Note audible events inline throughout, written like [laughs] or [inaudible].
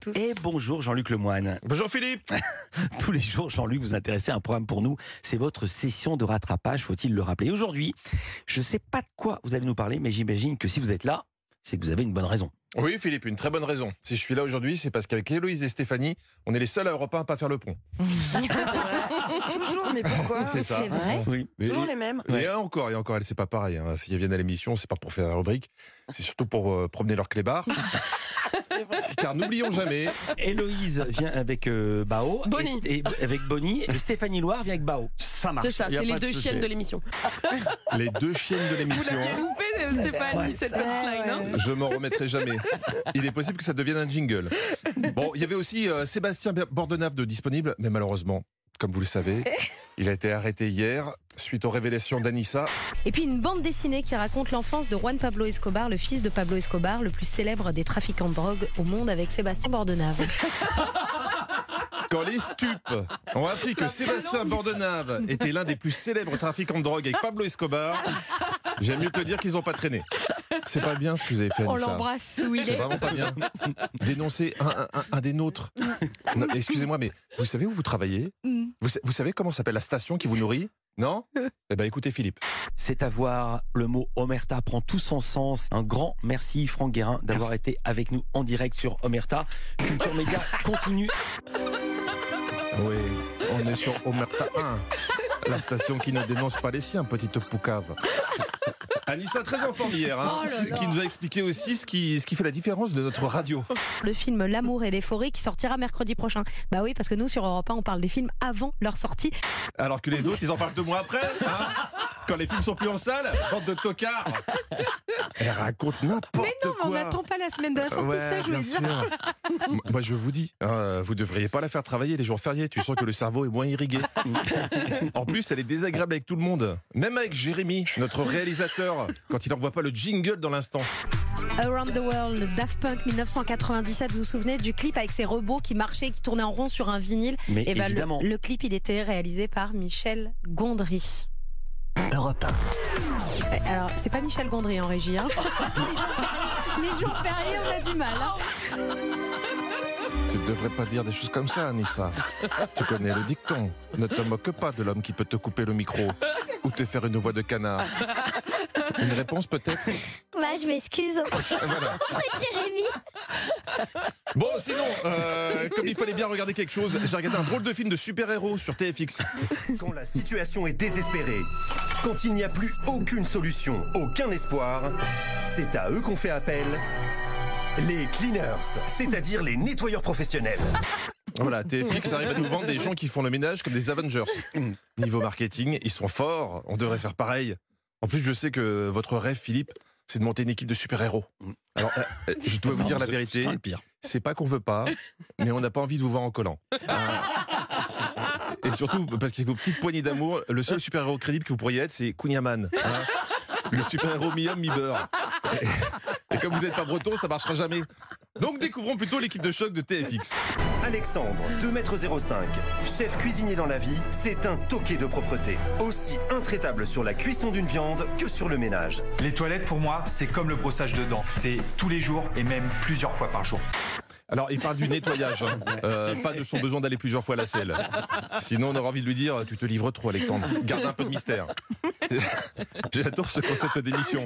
tous. Et bonjour Jean-Luc Lemoine. Bonjour Philippe. [laughs] Tous les jours, Jean-Luc, vous intéressez à un programme pour nous. C'est votre session de rattrapage, faut-il le rappeler. Aujourd'hui, je ne sais pas de quoi vous allez nous parler, mais j'imagine que si vous êtes là, c'est que vous avez une bonne raison. Oui Philippe, une très bonne raison. Si je suis là aujourd'hui, c'est parce qu'avec Héloïse et Stéphanie, on est les seuls à Europe 1 à pas faire le pont. [laughs] Toujours, mais pourquoi [laughs] C'est ça. vrai Oui. Mais- Toujours les mêmes. Et encore, et encore, elle c'est pas pareil. Hein. Si elles viennent à l'émission, c'est pas pour faire la rubrique, c'est surtout pour euh, promener leur clébard. Car n'oublions jamais, Héloïse vient avec euh, Bao. Bonnie. Et, et- avec Bonnie. Et Stéphanie Loire vient avec Bao. ça marche. C'est ça, Y a c'est les pas deux souci. chiennes de l'émission. Les deux chiennes de Vous l'émission. l'aviez loupé, Stéphanie, cette punchline. hein Je m'en remettrai jamais. Il est possible que ça devienne un jingle. Bon, il y avait aussi euh, Sébastien Bordenave de disponible, mais malheureusement, comme vous le savez, [laughs] il a été arrêté hier suite aux révélations d'Anissa. Et puis une bande dessinée qui raconte l'enfance de Juan Pablo Escobar, le fils de Pablo Escobar, le plus célèbre des trafiquants de drogue au monde avec Sébastien Bordenave. [laughs] Quand les stupes ont appris que Sébastien Bordenave était l'un des plus célèbres trafiquants de drogue avec Pablo Escobar, j'aime mieux te dire qu'ils n'ont pas traîné. C'est pas bien ce que vous avez fait, On l'embrasse où il C'est est. vraiment pas bien. Dénoncer un, un- un- un des nôtres. Excusez-moi, mais vous savez où vous travaillez? Vous, sa- vous savez comment s'appelle la station qui vous nourrit? Non? Eh ben écoutez Philippe. C'est à voir. Le mot Omerta prend tout son sens. Un grand merci, Franck Guérin, d'avoir été avec nous en direct sur Omerta. Culture Média continue. Oui, on est sur Omerta 1, la station qui ne dénonce pas les siens, petite poucave. Anissa, très en forme hier, hein, Oh qui nous a expliqué aussi ce qui, ce qui fait la différence de notre radio. Le film L'amour et les forêts qui sortira mercredi prochain. Bah oui, parce que nous sur Europe 1, on parle des films avant leur sortie. Alors que les autres, ils en parlent deux mois après, hein, quand les films sont plus en salle, bande de tocards. [laughs] Elle raconte n'importe quoi. Mais non, mais on n'attend pas la semaine de la sortie, Ouais, ça, je bien dire. [laughs] Moi, je vous dis, hein, vous devriez pas la faire travailler les jours fériés. Tu sens que le cerveau est moins irrigué. [laughs] En plus, elle est désagréable avec tout le monde. Même avec Jérémy, notre réalisateur, quand il n'envoie pas le jingle dans l'instant. Around the World, Daft Punk 1997, vous vous souvenez du clip avec ces robots qui marchaient, qui tournaient en rond sur un vinyle? Mais Et ben, le- évidemment. le, clip, il était réalisé par Michel Gondry. Europe Alors, c'est pas Michel Gondry en régie. Hein. [laughs] Les jours fériés, on a du mal. hein. Tu ne devrais pas dire des choses comme ça, Anissa. Tu connais le dicton. Ne te moque pas de l'homme qui peut te couper le micro ou te faire une voix de canard. Une réponse peut-être? Je m'excuse. [laughs] Voilà. [laughs] Jérémy. Bon, sinon, euh, comme il fallait bien regarder quelque chose, j'ai regardé un drôle de film de super-héros sur TFX. Quand la situation est désespérée, quand il n'y a plus aucune solution, aucun espoir, c'est à eux qu'on fait appel. Les cleaners, c'est-à-dire les nettoyeurs professionnels. Voilà, TFX arrive à nous vendre des gens qui font le ménage comme des Avengers. Niveau marketing, ils sont forts, on devrait faire pareil. En plus, je sais que votre rêve, Philippe, c'est de monter une équipe de super-héros. Alors, euh, euh, je dois vous dire la vérité, c'est pas qu'on veut pas, mais on n'a pas envie de vous voir en collant. Ah. Et surtout, parce qu'avec vos petites poignées d'amour, le seul super-héros crédible que vous pourriez être, c'est Kunyaman. hein. le super-héros mi-homme, mi-beurre. Et, comme vous n'êtes pas breton, ça marchera jamais. Donc découvrons plutôt l'équipe de choc de TFX. Alexandre, 2m05, chef cuisinier dans la vie, c'est un toqué de propreté. Aussi intraitable sur la cuisson d'une viande que sur le ménage. Les toilettes, pour moi, c'est comme le brossage de dents. C'est tous les jours et même plusieurs fois par jour. Alors, il parle du nettoyage, hein. Euh, pas de son besoin d'aller plusieurs fois à la selle. Sinon, on aura envie de lui dire Tu te livres trop, Alexandre. Garde un peu de mystère. [laughs] J'adore ce concept d'émission.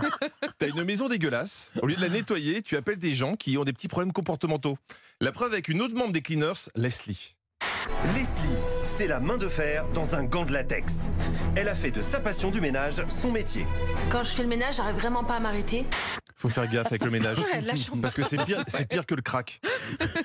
T'as une maison dégueulasse. Au lieu de la nettoyer, tu appelles des gens qui ont des petits problèmes comportementaux. La preuve avec une autre membre des cleaners, Leslie. Leslie, c'est la main de fer dans un gant de latex. Elle a fait de sa passion du ménage son métier. Quand je fais le ménage, j'arrive vraiment pas à m'arrêter. Faut faire gaffe avec le ménage. [laughs] Ouais, de la chance. Parce que c'est pire, c'est pire que le crack.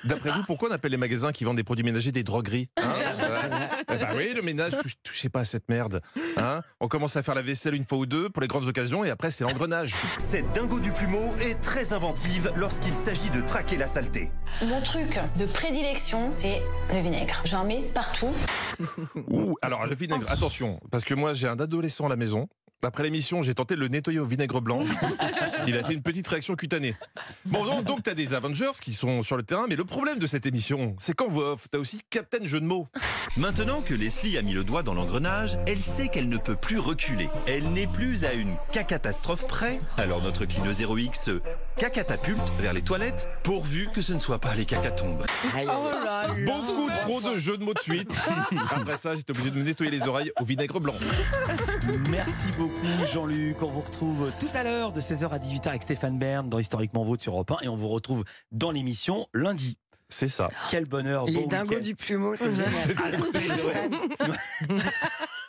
D'après vous, pourquoi on appelle les magasins qui vendent des produits ménagers des drogueries hein? [laughs] Eh ben oui, le ménage, touche- touchez pas à cette merde. Hein on commence à faire la vaisselle une fois ou deux pour les grandes occasions et après c'est l'engrenage. Cette dingo du plumeau est très inventive lorsqu'il s'agit de traquer la saleté. Mon truc de prédilection, c'est le vinaigre. J'en mets partout. Ouh, alors le vinaigre, attention, parce que moi j'ai un adolescent à la maison. Après l'émission, j'ai tenté de le nettoyer au vinaigre blanc. [laughs] Il a fait une petite réaction cutanée. Bon, donc, donc t'as des Avengers qui sont sur le terrain, mais le problème de cette émission, c'est qu'en voix off, t'as aussi Captain Jeu de mots. Maintenant que Leslie a mis le doigt dans l'engrenage, elle sait qu'elle ne peut plus reculer. Elle n'est plus à une cacatastrophe près. Alors notre Clino 0X se cacatapulte vers les toilettes, pourvu que ce ne soit pas les cacatombes. Beaucoup trop de jeux de mots de suite. [laughs] Après ça, j'étais obligé de me nettoyer les oreilles au vinaigre blanc. Merci beaucoup Jean-Luc. On vous retrouve tout à l'heure de 16h à 18h avec Stéphane Bern dans Historiquement Vôtre sur Europe 1 et on vous retrouve dans l'émission lundi. C'est ça. Quel bonheur. Les bon dingos du plumeau, c'est [laughs] génial. Ah. [laughs]